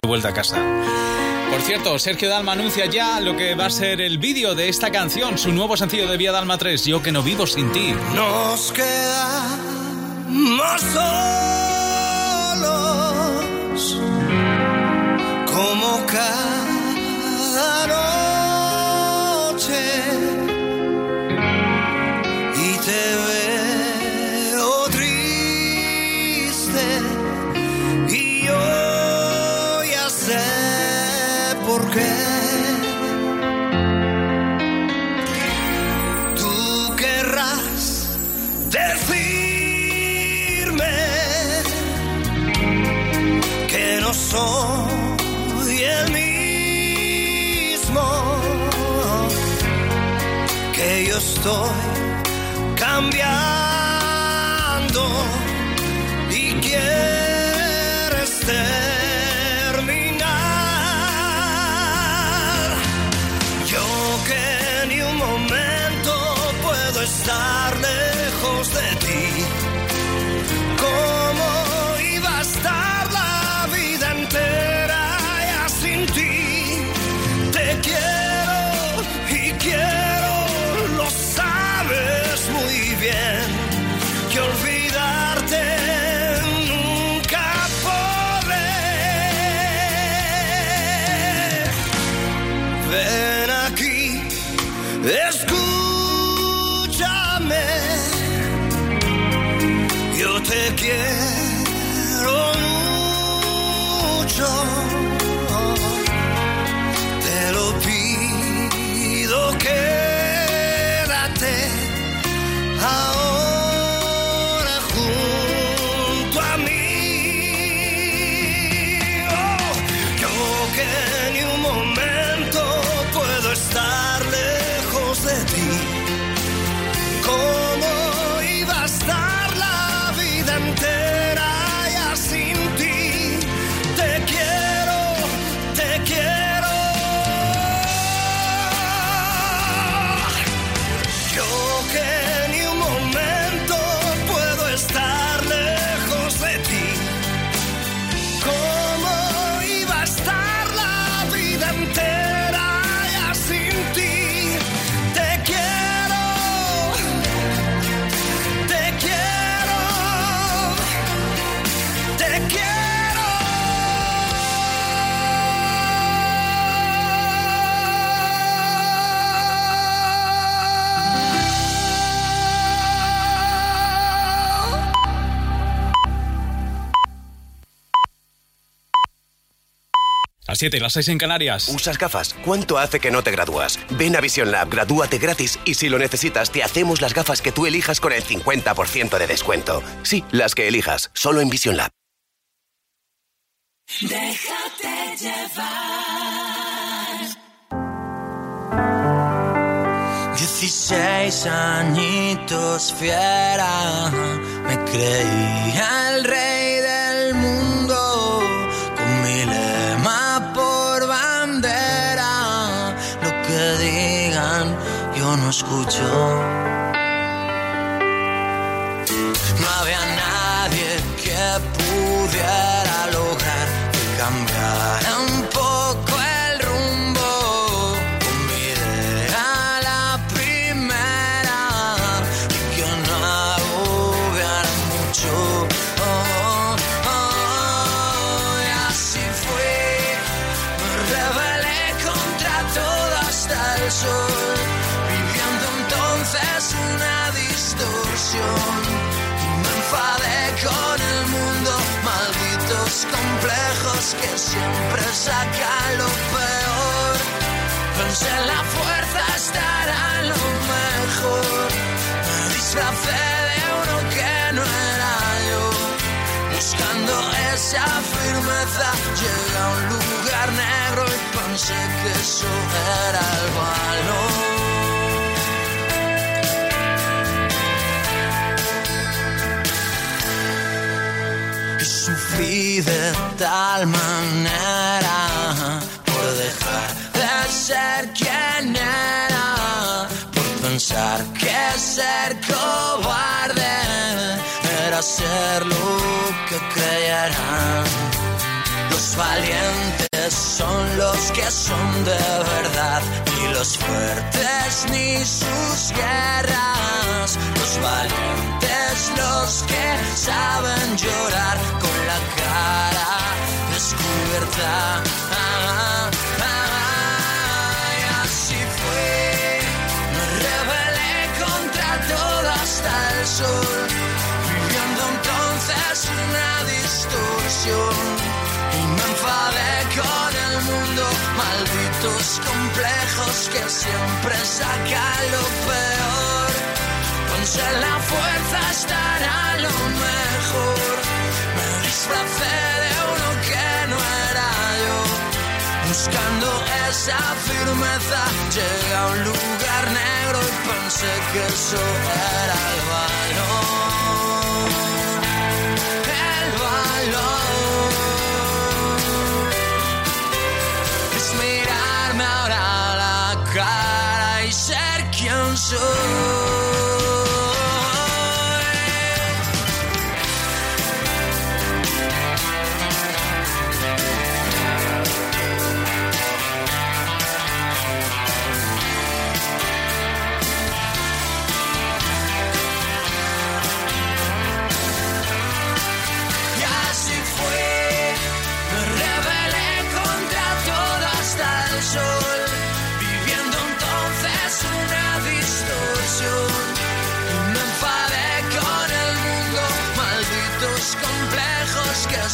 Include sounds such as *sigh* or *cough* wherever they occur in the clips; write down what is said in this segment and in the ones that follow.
de vuelta a casa. Por cierto, Sergio Dalma anuncia ya lo que va a ser el vídeo de esta canción, su nuevo sencillo de Vía Dalma 3, Yo que no vivo sin ti. Nos quedamos solos como cada estoy cambiando Las 7 y las 6 en Canarias. ¿Usas gafas? ¿Cuánto hace que no te gradúas? Ven a Vision Lab, gradúate gratis y si lo necesitas te hacemos las gafas que tú elijas con el 50% de descuento. Sí, las que elijas, solo en Vision Lab. Déjate llevar. 16 añitos fiera, me creía el rey del mundo, yo no que siempre sacan lo peor. Pensé en la fuerza estará lo mejor. Me disfracé de uno que no era yo. Buscando esa firmeza, llegué a un lugar negro y pensé que eso era el valor. Sufrí de tal manera por dejar de ser quien era, por pensar que ser cobarde era ser lo que creyeran los valientes son los que son de verdad, ni los fuertes ni sus guerras. Los valientes, los que saben llorar con la cara descubierta. Así fue, me rebelé contra todo hasta el sol, viviendo entonces una distorsión con el mundo, malditos complejos que siempre sacan lo peor. Ponse la fuerza estará lo mejor. Me disfracé de uno que no era yo. Buscando esa firmeza, llegué a un lugar negro y pensé que eso era el valor. show.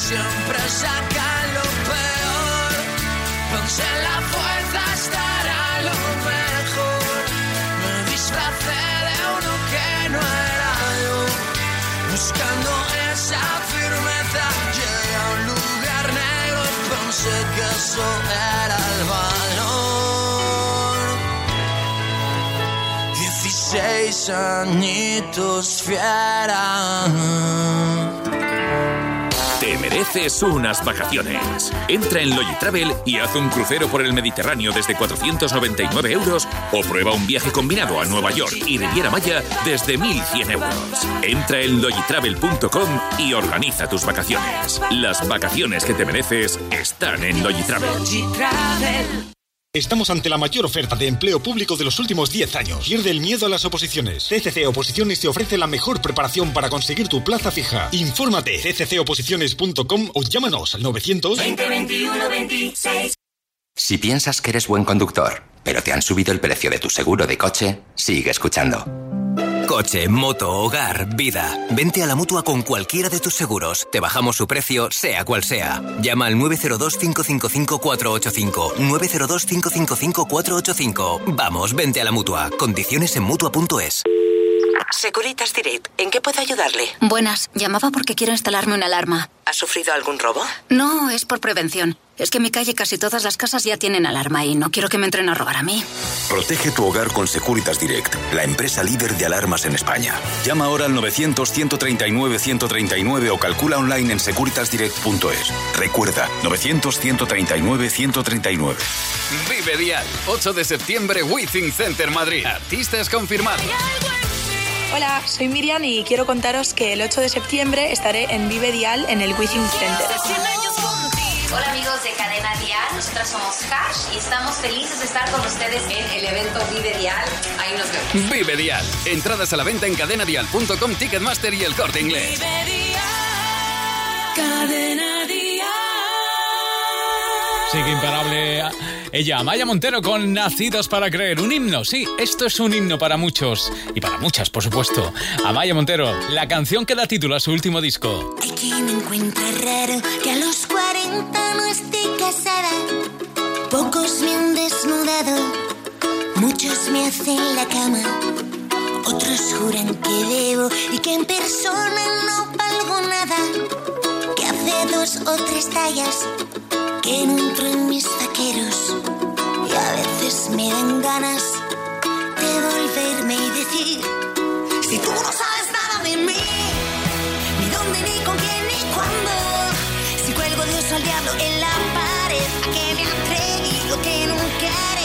Siempre saca lo peor. Ponse la fuerza estará lo mejor. Me disfracé de uno que no era yo. Buscando esa firmeza, llegué a un lugar negro pensé que eso era el valor. Dieciséis añitos fiera mereces unas vacaciones. Entra en Logitravel y haz un crucero por el Mediterráneo desde 499 euros o prueba un viaje combinado a Nueva York y Riviera Maya desde 1100 euros. Entra en logitravel.com y organiza tus vacaciones. Las vacaciones que te mereces están en Logitravel. Estamos ante la mayor oferta de empleo público de los últimos 10 años. Pierde el miedo a las oposiciones. CCC Oposiciones te ofrece la mejor preparación para conseguir tu plaza fija. Infórmate cccoposiciones.com o llámanos al 900 2021 26. Si piensas que eres buen conductor, pero te han subido el precio de tu seguro de coche, sigue escuchando. Coche, moto, hogar, vida. Vente a la mutua con cualquiera de tus seguros. Te bajamos su precio, sea cual sea. Llama al 902-555-485. 902-555-485. Vamos, vente a la mutua. Condiciones en mutua.es. Securitas Direct, ¿en qué puedo ayudarle? Buenas, llamaba porque quiero instalarme una alarma. ¿Ha sufrido algún robo? No, es por prevención. Es que en mi calle casi todas las casas ya tienen alarma y no quiero que me entren a robar a mí. Protege tu hogar con Securitas Direct, la empresa líder de alarmas en España. Llama ahora al 900-139-139 o calcula online en securitasdirect.es. Recuerda, 900-139-139. Vive Dial, 8 de septiembre, Withing Center Madrid. Artistas confirmados. Hola, soy Miriam y quiero contaros que el 8 de septiembre estaré en Vive Dial en el Wishing Center. Hola amigos de Cadena Dial, nosotros somos Cash y estamos felices de estar con ustedes en el evento Vive Dial. Ahí nos vemos. Vive Dial, entradas a la venta en cadenadial.com, Ticketmaster y el corte inglés. Vive Dial, Cadena Dial. Sigue imparable ella, Maya Montero con Nacidos para Creer. Un himno, sí, esto es un himno para muchos y para muchas, por supuesto. Amaya Montero, la canción que da título a su último disco. Hay quien encuentra raro que a los 40 no esté casada. Pocos me han desnudado, muchos me hacen la cama. Otros juran que debo y que en persona no valgo nada. Que hace dos o tres tallas que no entro en mis vaqueros y a veces me dan ganas de volverme y decir si tú no sabes nada de mí ni dónde ni con quién ni cuándo si cuelgo Dios al diablo en la pared a qué me atreví que no quiere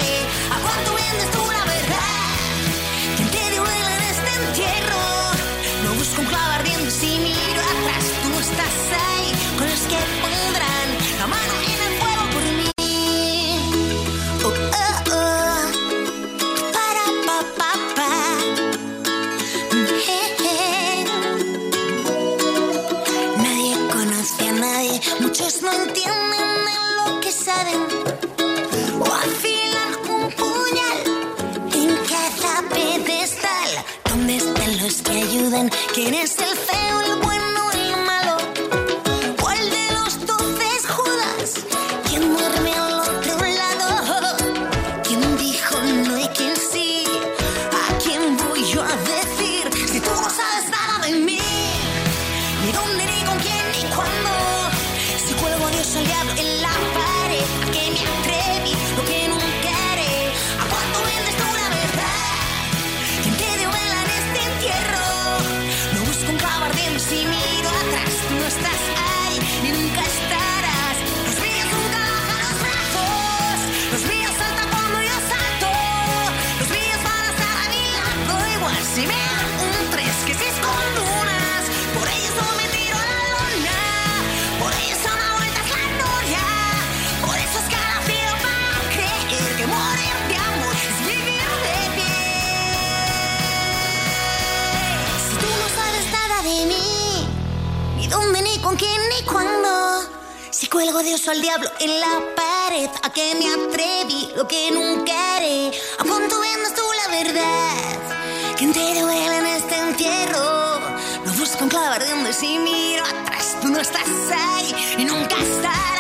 Si cuelgo Dios o al diablo en la pared, a que me atreví, lo que nunca haré. ¿A cuánto vendas tú la verdad? Que entero duele en este entierro. Lo busco en clave ardiendo y si miro atrás, tú no estás ahí y nunca estarás.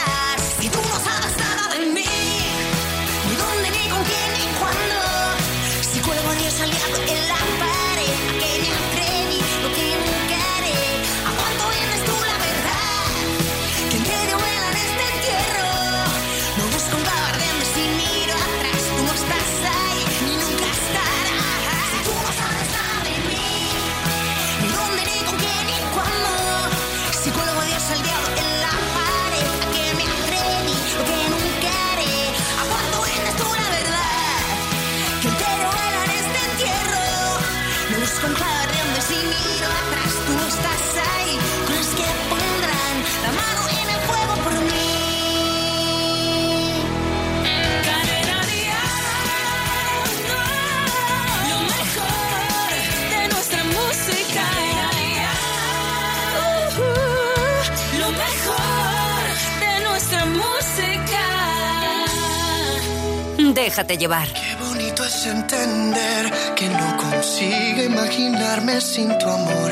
Déjate llevar. Qué bonito es entender que no consigo imaginarme sin tu amor.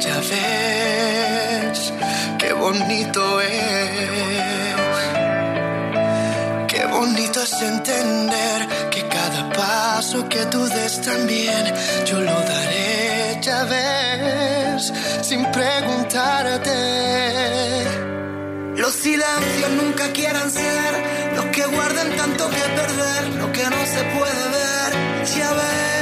Ya ves, qué bonito es. Qué bonito es entender que cada paso que tú des también yo lo daré, ya ves, sin preguntarte. Los silencios nunca quieran ser que guarden tanto que perder, lo que no se puede ver, ya ves,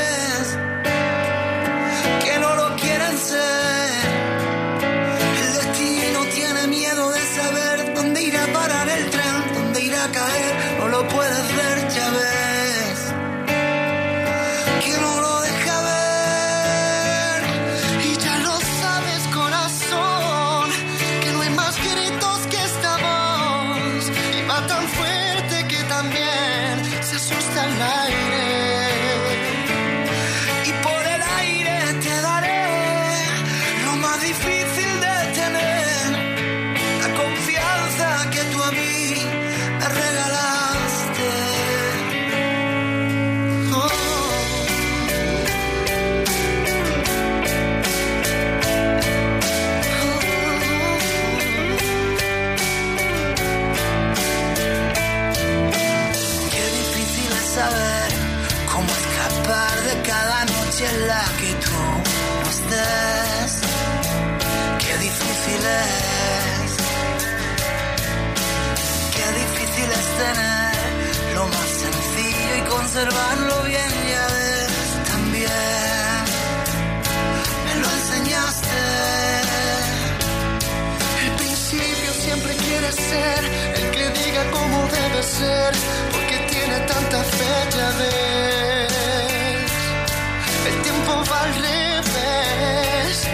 El tiempo va al revés.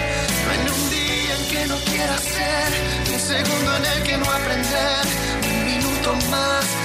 No hay un día en que no quiera ser, ni un segundo en el que no aprender, ni un minuto más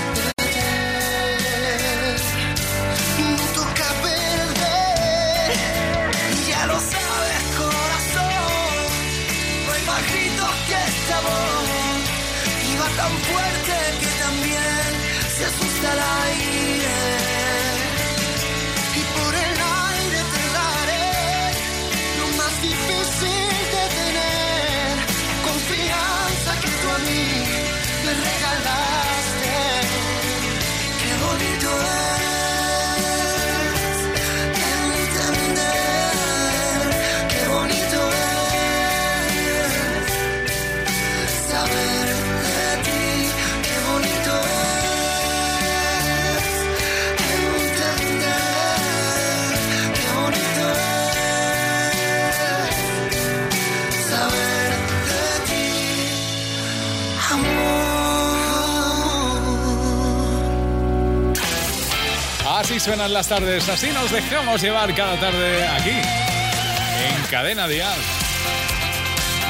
suenan las tardes, así nos dejamos llevar cada tarde aquí, en Cadena Dial.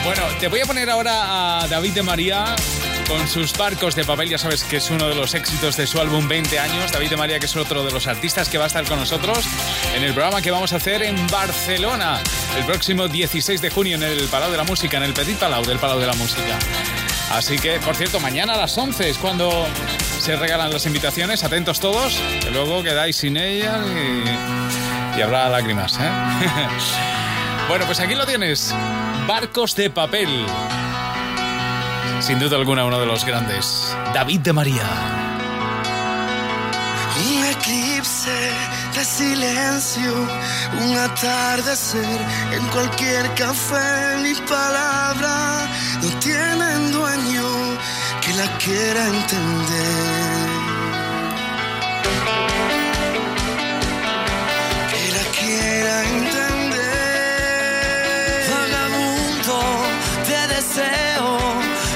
Bueno, te voy a poner ahora a David de María con sus barcos de papel, ya sabes que es uno de los éxitos de su álbum 20 años. David de María, que es otro de los artistas que va a estar con nosotros en el programa que vamos a hacer en Barcelona el próximo 16 de junio en el Palau de la Música, en el Petit Palau del Palau de la Música. Así que, por cierto, mañana a las 11 es cuando se regalan las invitaciones. Atentos todos, que luego quedáis sin ellas y, y habrá lágrimas. ¿eh? *laughs* bueno, pues aquí lo tienes. Barcos de papel. Sin duda alguna uno de los grandes. David de María. Un eclipse de silencio, un atardecer en cualquier café. Mi palabra no tienen dueño la quiera entender. Que la quiera entender. Vagabundo de deseo,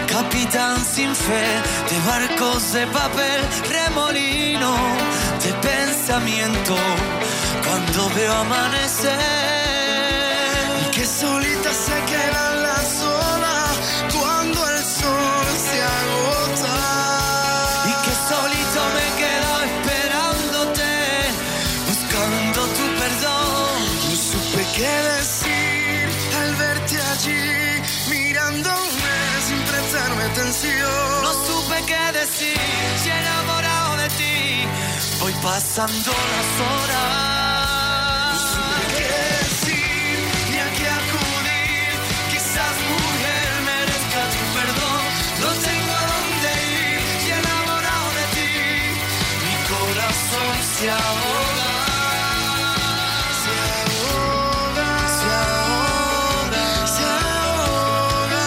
capitán sin fe de barcos de papel, remolino de pensamiento cuando veo amanecer. Y que solita se quedan las pasando las horas. No qué decir ni a qué acudir. Quizás mujer merezca tu perdón. No tengo a dónde ir y enamorado de ti. Mi corazón se ahoga. Se ahoga. Se ahoga. Se ahoga.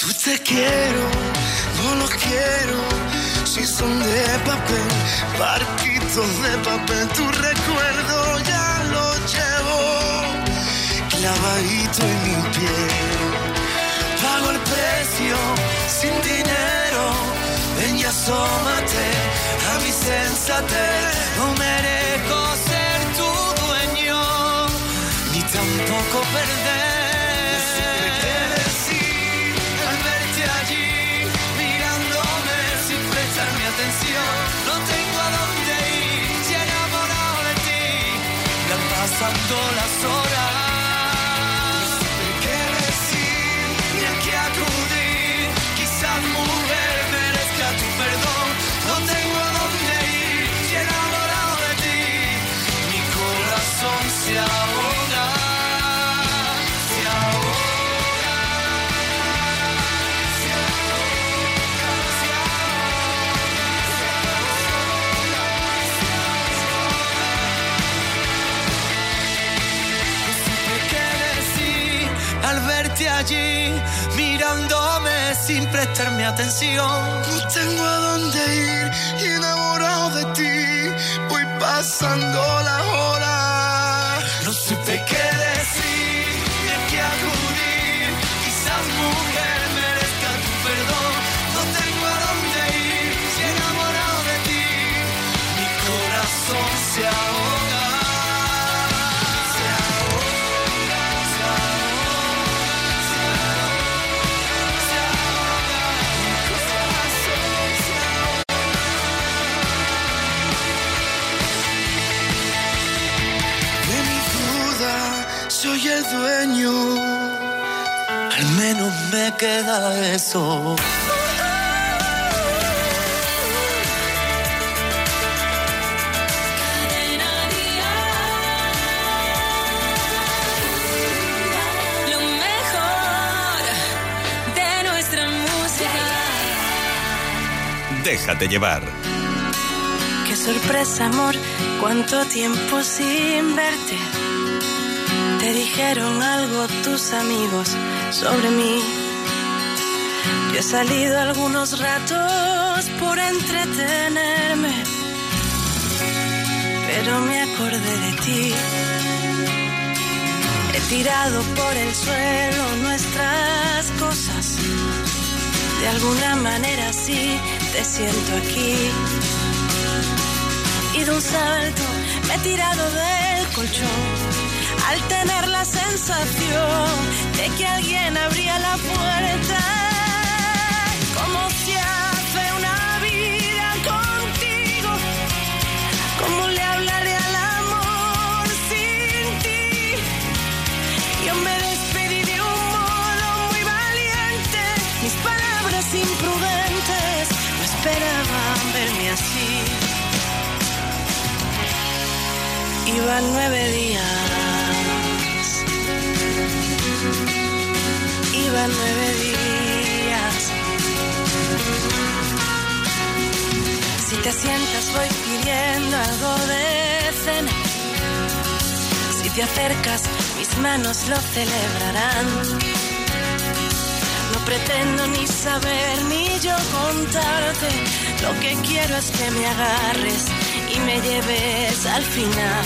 Tú te quiero, papel, barquitos de papel, tu recuerdo ya lo llevo clavadito en mi piel. Pago el precio sin dinero, ven y asómate a mi sensatez. No merezco ser tu dueño, ni tampoco perder. Las horas. No tengo a dónde ir y enamorado de ti, voy pasando queda eso. Lo mejor de nuestra música. Déjate llevar. Qué sorpresa, amor, cuánto tiempo sin verte. Te dijeron algo tus amigos sobre mí. He salido algunos ratos por entretenerme, pero me acordé de ti. He tirado por el suelo nuestras cosas. De alguna manera sí te siento aquí. Y de un salto me he tirado del colchón al tener la sensación de que alguien abría la puerta. Si hace una vida contigo, como le hablaré al amor sin ti, yo me despedí de un modo muy valiente. Mis palabras imprudentes no esperaban verme así. Iban nueve días, iban nueve días. Te sientas voy pidiendo algo de cena. Si te acercas mis manos lo celebrarán. No pretendo ni saber ni yo contarte. Lo que quiero es que me agarres y me lleves al final.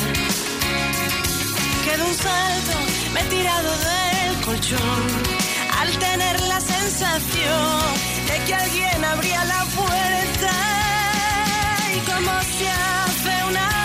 Que de un salto me he tirado del colchón al tener la sensación de que alguien abría la puerta. Y como se hace una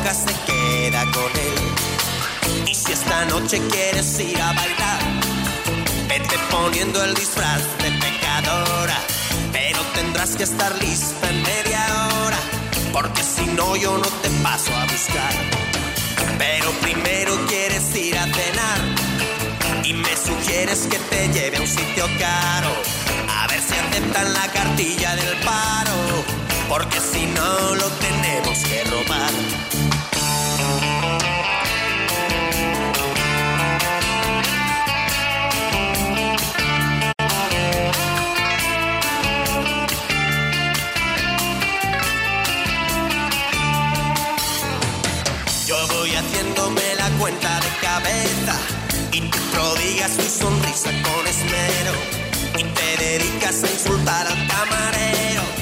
se queda con él. Y si esta noche quieres ir a bailar, vete poniendo el disfraz de pecadora, pero tendrás que estar lista en media hora, porque si no yo no te paso a buscar. Pero primero quieres ir a cenar y me sugieres que te lleve a un sitio caro. A ver si aceptan la cartilla del paro, porque si no lo tenemos que robar. Yo voy haciéndome la cuenta de cabeza y tú prodigas tu sonrisa con esmero y te dedicas a insultar al camarero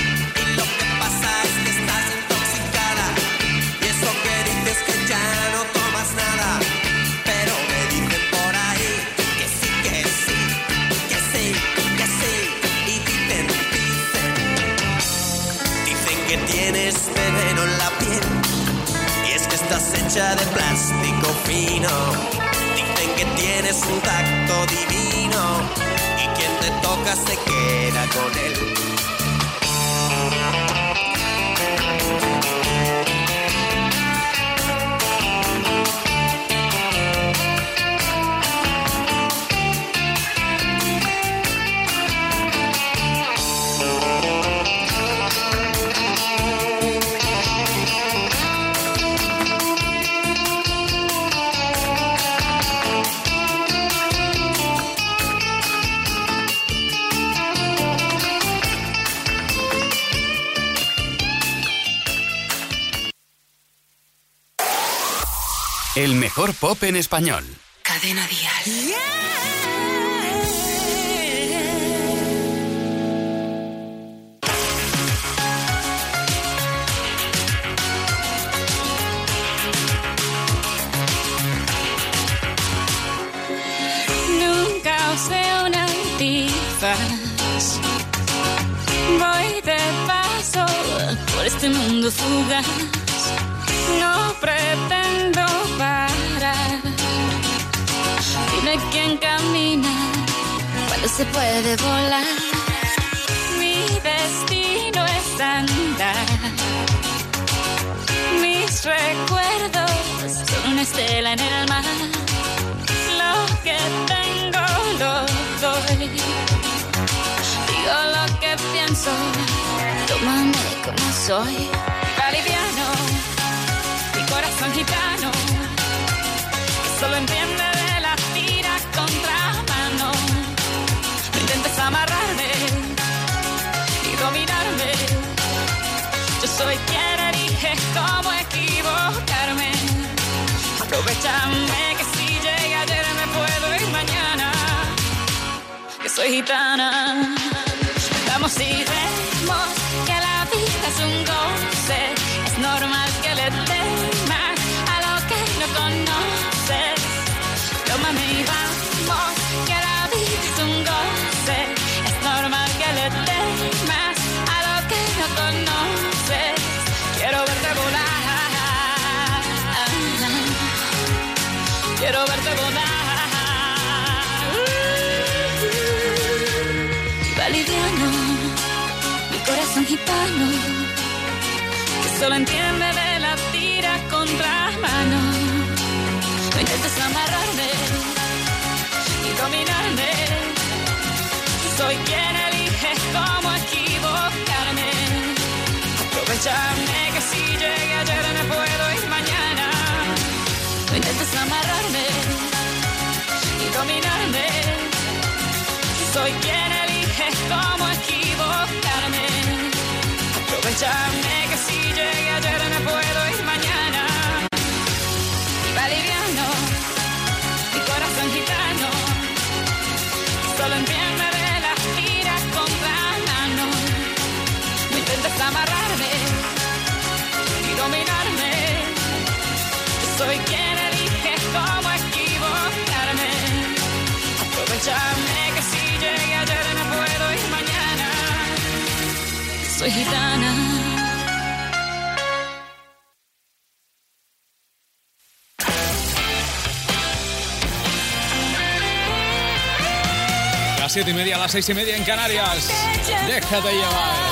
De plástico fino. Dicen que tienes un tacto divino y quien te toca se queda con él. En español. Cadena Dial. Nunca usé un antifaz. Voy de paso por este mundo fugaz. No pretendo Dime quién camina cuando se puede volar. Mi destino es andar. Mis recuerdos son una estela en el mar. Lo que tengo lo doy. Digo lo que pienso, tómame como soy. Caribiano, mi corazón gitano, que solo entiende soy gitana. Vamos y que solo entiende de la tira contra mano. No intentes amarrarme y dominarme. Soy quien elige cómo equivocarme. Aprovechame Soy gitana. Las siete y media, las seis y media en Canarias. Déjate llevar.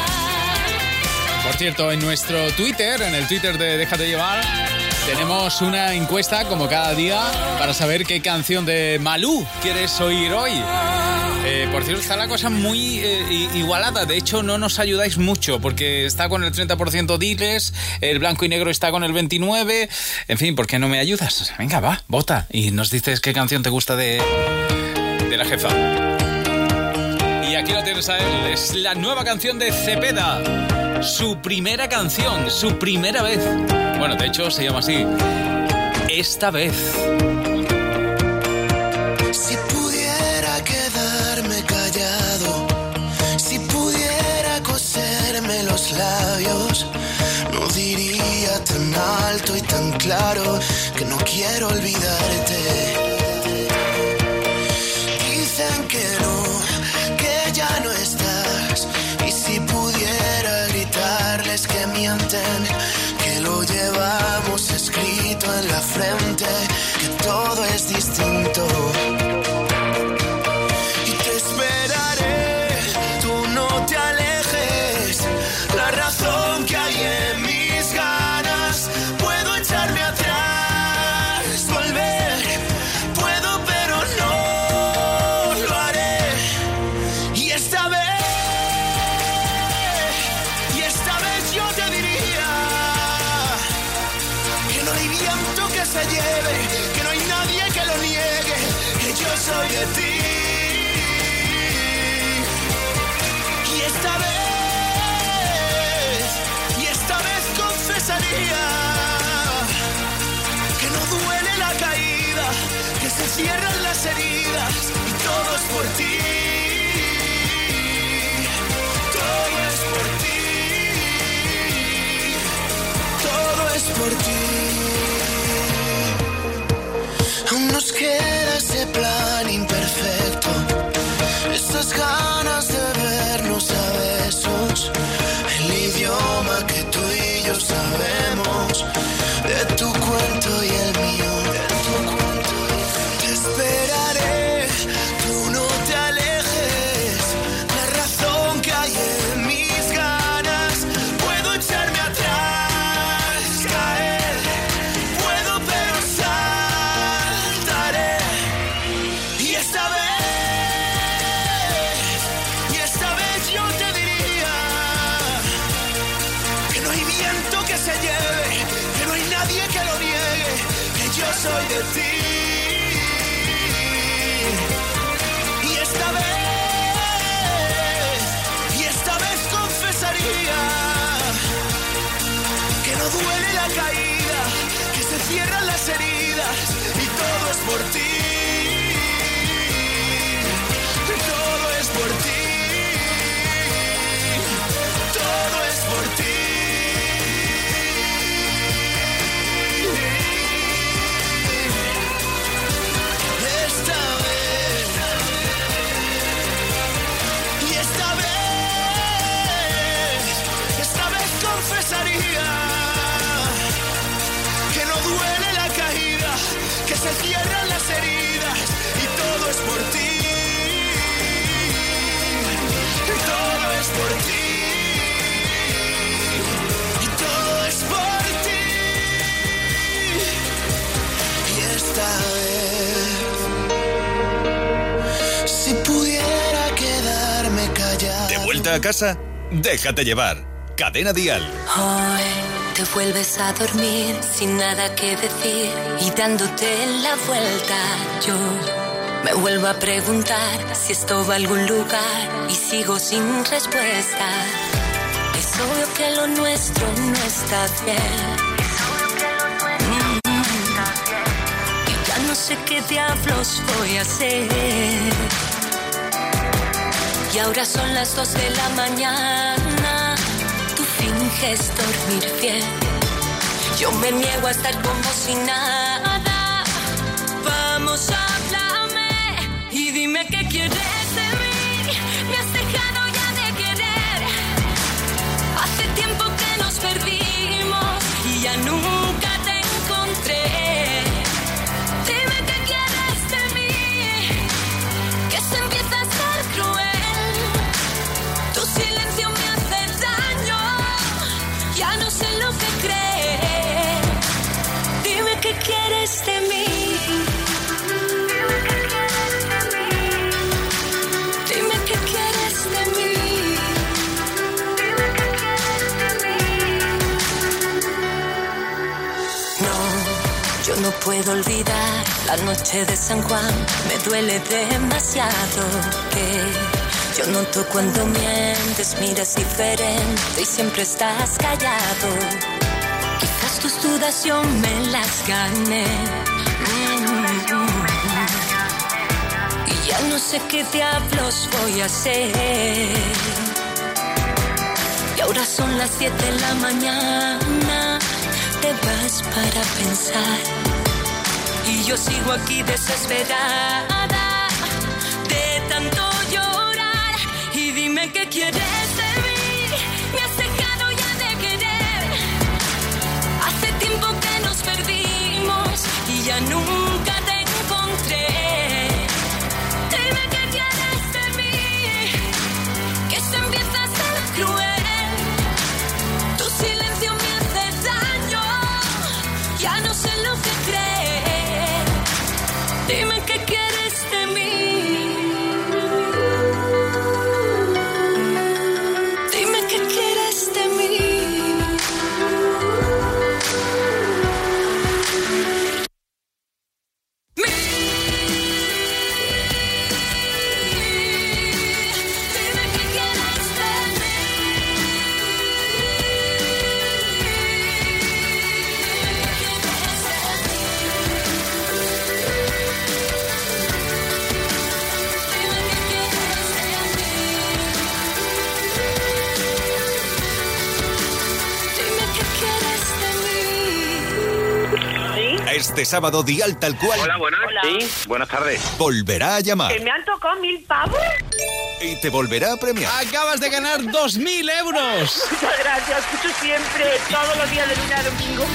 Por cierto, en nuestro Twitter, en el Twitter de Déjate llevar, tenemos una encuesta como cada día para saber qué canción de Malú quieres oír hoy. Eh, por cierto, está la cosa muy eh, igualada. De hecho, no nos ayudáis mucho porque está con el 30% Diles, el blanco y negro está con el 29%. En fin, ¿por qué no me ayudas? Venga, va, vota y nos dices qué canción te gusta de, de la jefa. Y aquí lo tienes a él. Es la nueva canción de Cepeda. Su primera canción, su primera vez. Bueno, de hecho se llama así. Esta vez. Si pudiera quedarme callado, si pudiera coserme los labios, no diría tan alto y tan claro que no quiero olvidarte. Todo es por ti. Todo es por ti. Todo es por ti. Aún nos queda ese plan imperfecto. Esas ganas de vernos a besos. El idioma que tú y yo sabemos. Cierran las heridas y todo es por ti. A casa? Déjate llevar. Cadena Dial. Hoy te vuelves a dormir sin nada que decir y dándote la vuelta yo me vuelvo a preguntar si esto va a algún lugar y sigo sin respuesta. Es obvio que lo nuestro no está bien. Mm. Y ya no sé qué diablos voy a hacer. Y ahora son las dos de la mañana. Tú finges dormir bien. Yo me niego a estar como si nada. Puedo olvidar la noche de San Juan. Me duele demasiado que yo noto cuando mientes, miras diferente y siempre estás callado. Quizás tus dudas yo me las gané. Mm. Y ya no sé qué diablos voy a hacer. Y ahora son las 7 de la mañana. Te vas para pensar. Yo sigo aquí desesperada de tanto llorar. Y dime qué quieres de mí. Me has dejado ya de querer. Hace tiempo que nos perdimos y ya nunca Este sábado Dial tal cual Hola, buenas. Sí, buenas tardes. volverá a llamar ¿Que me han tocado mil pavos? y te volverá a premiar. Acabas de ganar 2.000 euros. Muchas gracias, escucho siempre, todos los días de lunes a domingo.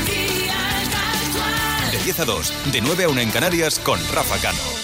De 10 a 2, de 9 a 1 en Canarias con Rafa Cano.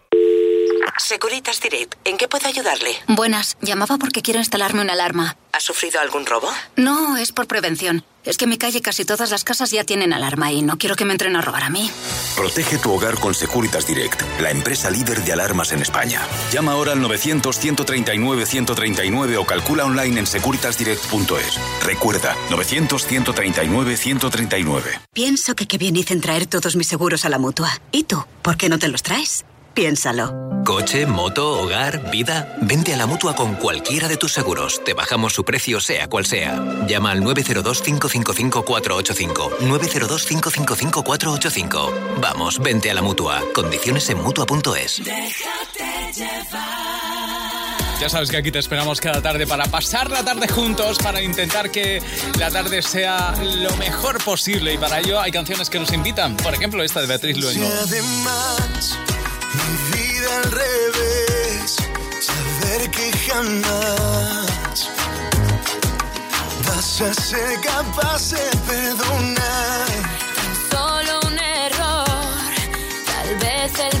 Securitas Direct, ¿en qué puedo ayudarle? Buenas, llamaba porque quiero instalarme una alarma. ¿Ha sufrido algún robo? No, es por prevención. Es que en mi calle casi todas las casas ya tienen alarma y no quiero que me entren a robar a mí. Protege tu hogar con Securitas Direct, la empresa líder de alarmas en España. Llama ahora al 900-139-139 o calcula online en securitasdirect.es. Recuerda, 900-139-139. Pienso que qué bien hice en traer todos mis seguros a la mutua. ¿Y tú? ¿Por qué no te los traes? Piénsalo. Coche, moto, hogar, vida. Vente a la mutua con cualquiera de tus seguros. Te bajamos su precio, sea cual sea. Llama al 902-555-485. 902-555-485. Vamos, vente a la mutua. Condiciones en mutua.es. Ya sabes que aquí te esperamos cada tarde para pasar la tarde juntos, para intentar que la tarde sea lo mejor posible y para ello hay canciones que nos invitan. Por ejemplo, esta de Beatriz Luengo. Mi vida al revés, saber que jamás vas a ser capaz de perdonar. Solo un error, tal vez el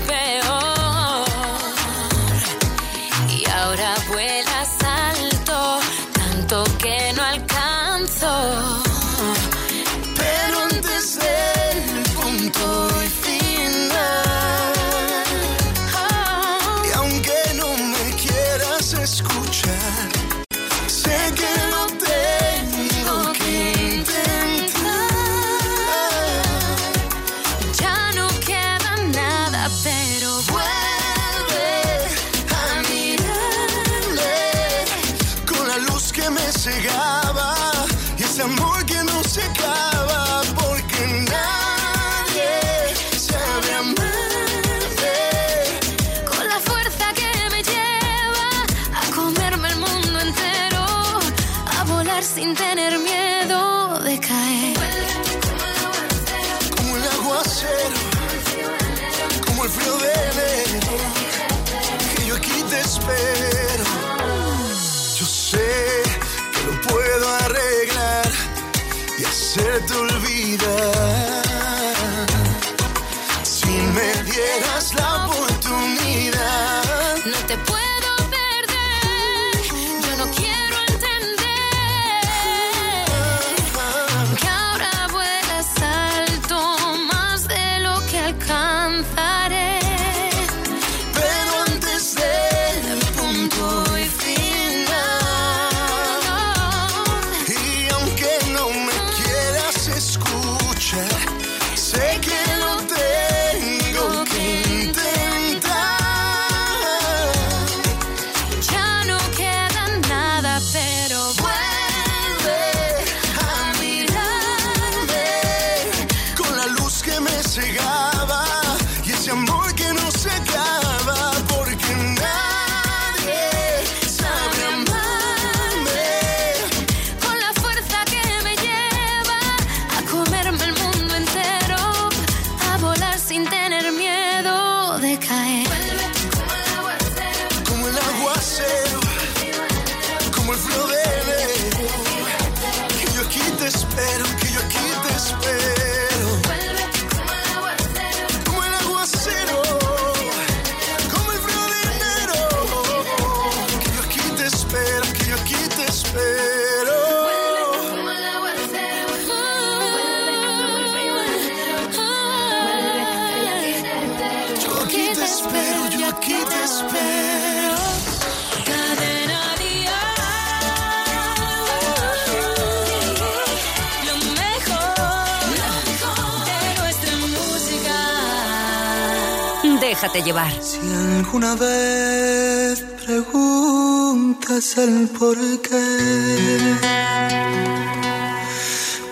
Déjate llevar. Si alguna vez preguntas el por qué,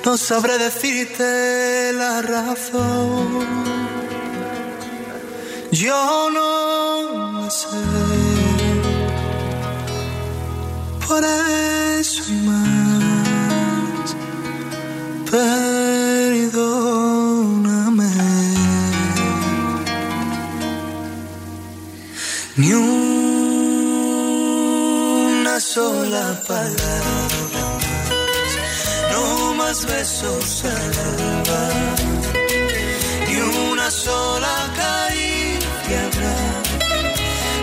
no sabré decirte la razón. Yo no lo sé. Por eso y más, perdóname. Ni una sola palabra no más besos al alba, ni una sola caricia habrá.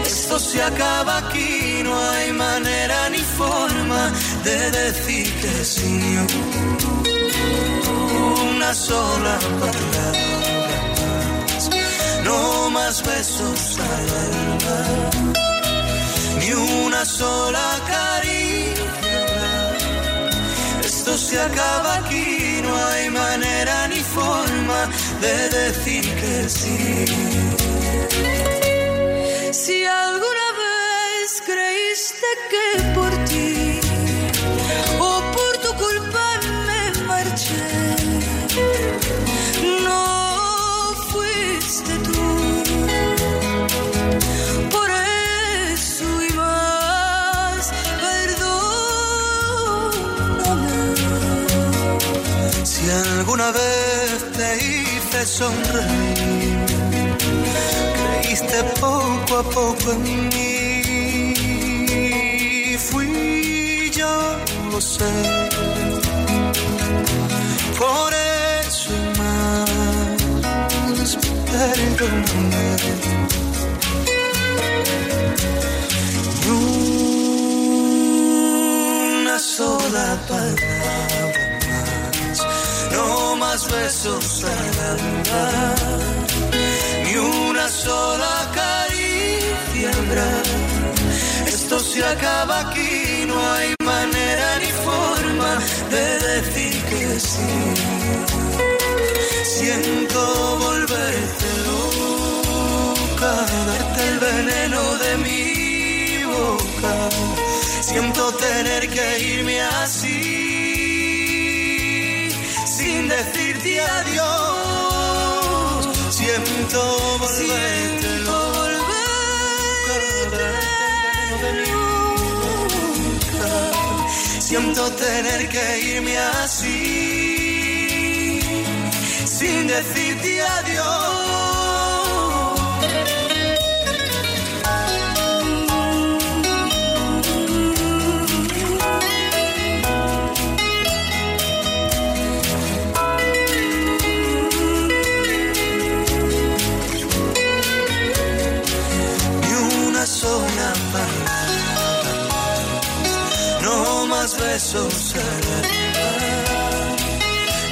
Esto se acaba aquí, no hay manera ni forma de decir que sí. Ni una sola palabra no más besos al alba, ni una sola caricia. Esto se acaba aquí, no hay manera ni forma de decir que sí. Alguna vez te hice sonreír, creíste poco a poco en mí. Fui yo, lo sé. Por eso y más, perdóname. Una sola palabra más besos al alba, ni una sola caricia habrá. Esto se acaba aquí, no hay manera ni forma de decir que sí. Siento volverte loca, darte el veneno de mi boca. Siento tener que irme así, decirte adiós. Siento volverte boca. Siento tener que irme así, sin decirte adiós. Besos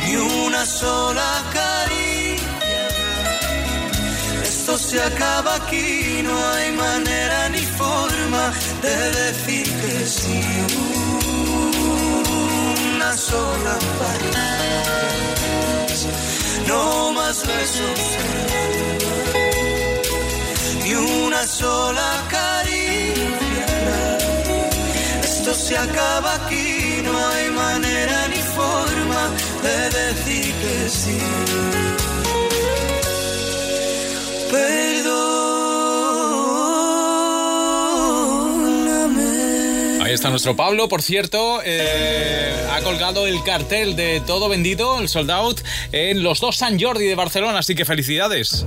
ni una sola caricia. Esto se acaba aquí, no hay manera ni forma de decir que sí. Una sola palabra no más besos ni una sola caricia. Se acaba aquí, no hay manera ni forma de decir que sí. Perdóname. Ahí está nuestro Pablo, por cierto, eh, ha colgado el cartel de todo vendido, el sold out, en los dos San Jordi de Barcelona, así que felicidades.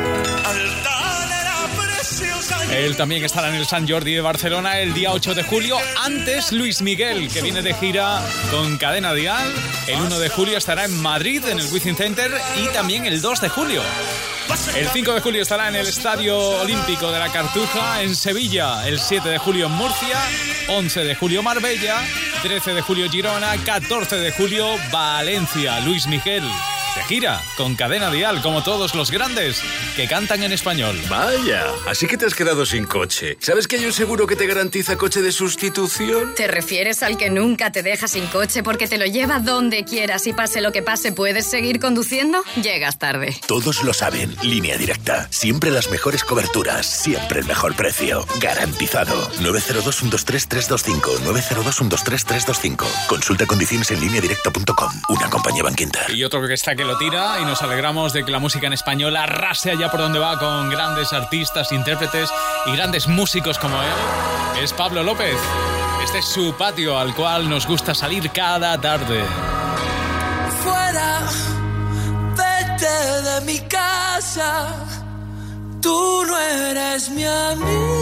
Él también estará en el San Jordi de Barcelona el día 8 de julio. Antes, Luis Miguel, que viene de gira con Cadena Dial. El 1 de julio estará en Madrid, en el Wizzing Center. Y también el 2 de julio. El 5 de julio estará en el Estadio Olímpico de la Cartuja, en Sevilla. El 7 de julio en Murcia. 11 de julio Marbella. 13 de julio Girona. 14 de julio Valencia. Luis Miguel. De gira con Cadena Dial, como todos los grandes que cantan en español. Vaya, así que te has quedado sin coche. ¿Sabes que hay un seguro que te garantiza coche de sustitución? ¿Te refieres al que nunca te deja sin coche porque te lo lleva donde quieras y pase lo que pase puedes seguir conduciendo? Llegas tarde. Todos lo saben. Línea directa. Siempre las mejores coberturas. Siempre el mejor precio. Garantizado. 902 123 325. 902 123 325. Consulta condiciones en línea directa.com. Una compañía banquinter. Y otro que está lo tira y nos alegramos de que la música en español arrase allá por donde va con grandes artistas, intérpretes y grandes músicos como él. Es Pablo López. Este es su patio al cual nos gusta salir cada tarde. Fuera, vete de mi casa. Tú no eres mi amiga.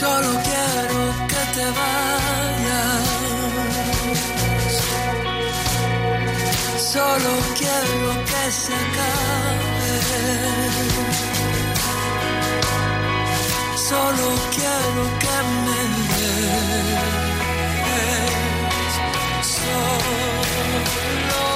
Solo quiero que te vayas. Solo quiero que se acabe. Solo quiero que me des. Solo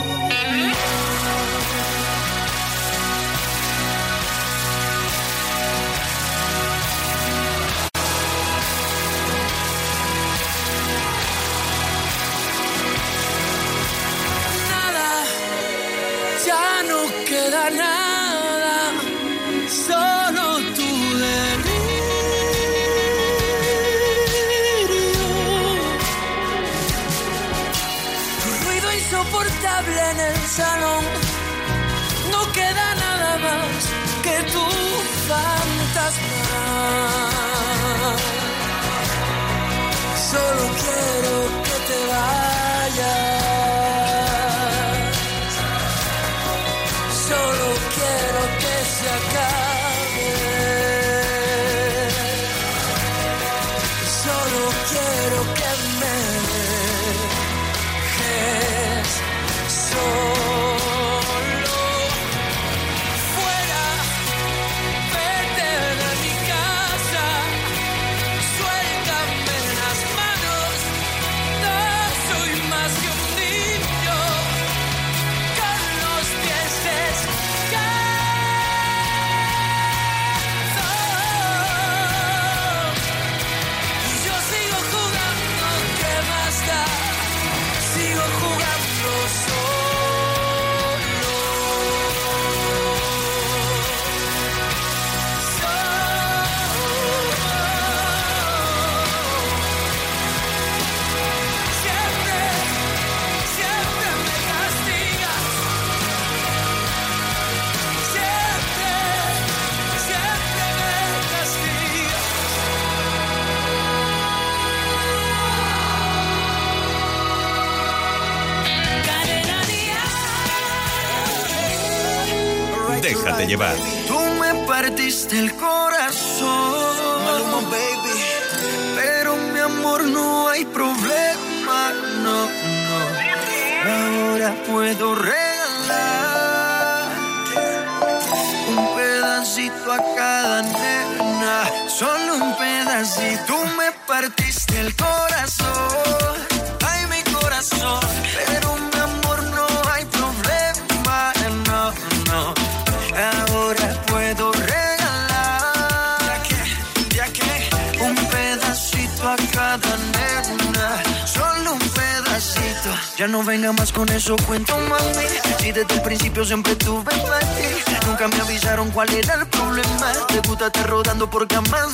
Salón, no queda nada más que tu fantasma. Solo quiero que te vayas. Solo quiero puedo regalar un pedacito a cada nena, solo un pedacito. Tú me partiste el corazón, ay mi corazón. Pero mi amor no hay problema, no, no. Ahora puedo regalar ya que, ya que un pedacito a cada Ya no venga más con eso, cuento mami. Si desde el principio siempre tuve ti. Nunca me avisaron cuál era el problema. Te gusta estar rodando por camas.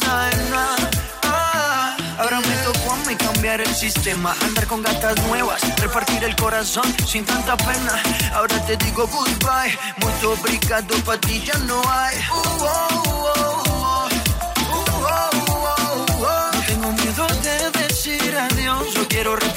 Ah, ahora me tocó a mí cambiar el sistema. Andar con gatas nuevas, repartir el corazón sin tanta pena. Ahora te digo goodbye. Muy obrigado, pa' ti ya no hay. Uh, oh, oh, oh. Uh, oh, oh, oh. No tengo miedo de decir adiós. Yo quiero repartirme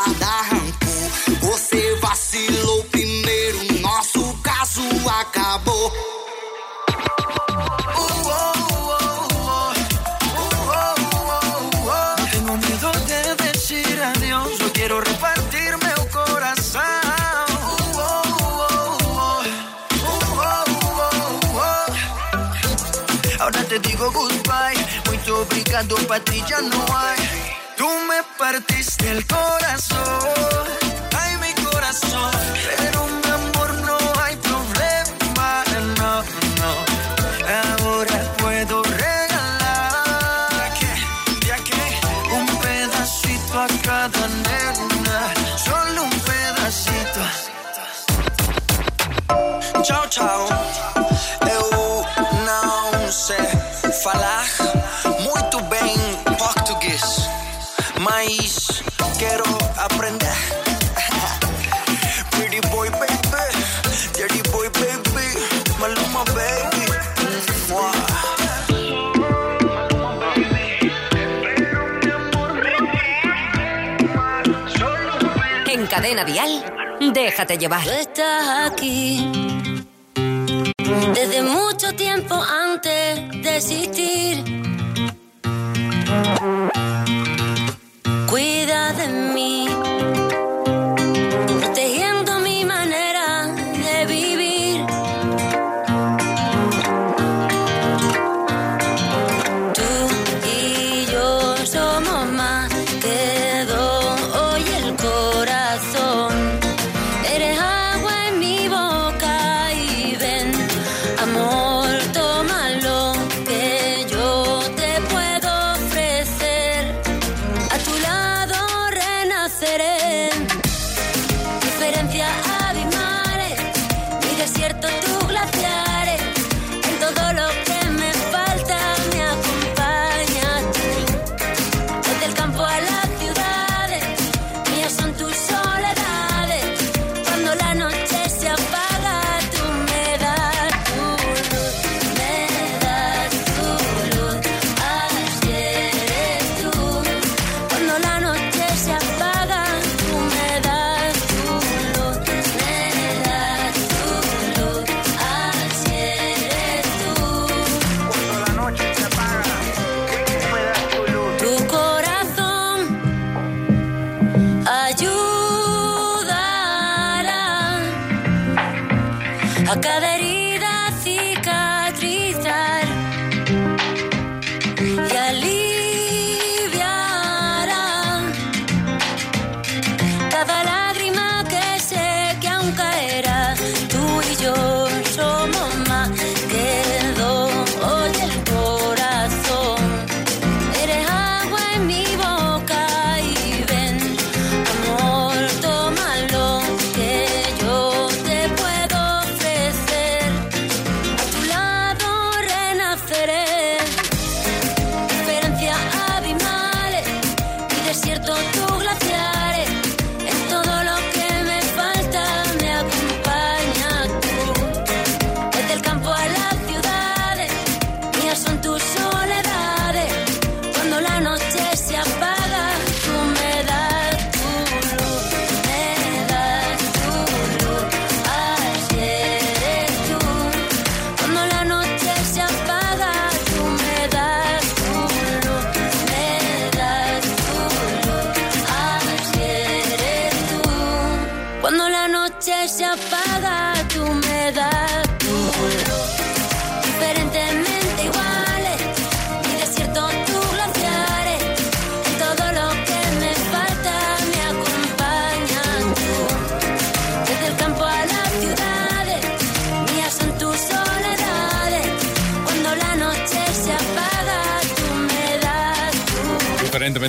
Tengo miedo de decir adiós. Yo quiero repartirme un corazón. Ahora te digo goodbye. Muito obrigado, pa' ti ya no hay. Tú me partiste el corazón. Ay, mi corazón. Pedacito a cada nena. Solo un pedacito. Tchau, tchau. Cadena Dial, déjate llevar. Tú estás aquí desde mucho tiempo antes de existir.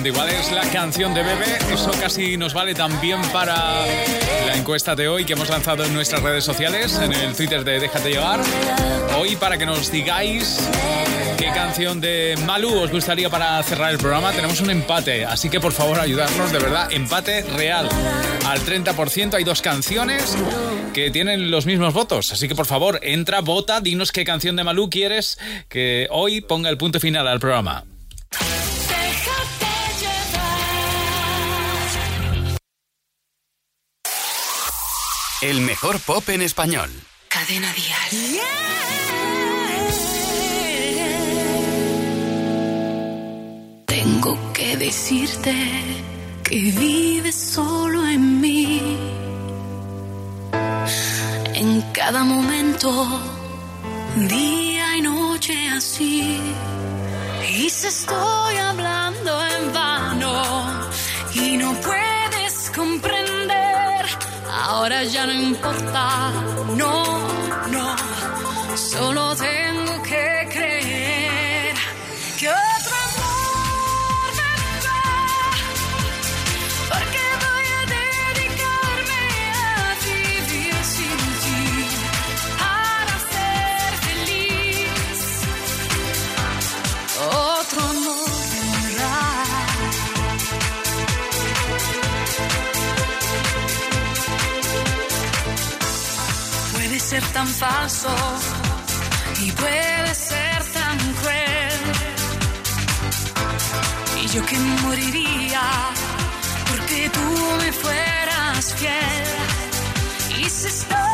Igual es la canción de Bebe. Eso casi nos vale también para la encuesta de hoy que hemos lanzado en nuestras redes sociales, en el Twitter de Déjate llevar. Hoy para que nos digáis qué canción de Malú os gustaría para cerrar el programa. Tenemos un empate, así que por favor ayudarnos, de verdad, empate real. Al 30% hay dos canciones que tienen los mismos votos, así que por favor, entra, vota, dinos qué canción de Malú quieres que hoy ponga el punto final al programa. El mejor pop en español. Cadena Dial. Tengo que decirte que vives solo en mí. En cada momento, día y noche así. Y se estoy hablando en vano y no comprender. Ahora ya no importa, no, no. Solo tengo tan falso y puede ser tan cruel. Y yo que moriría porque tú me fueras fiel. Y si estoy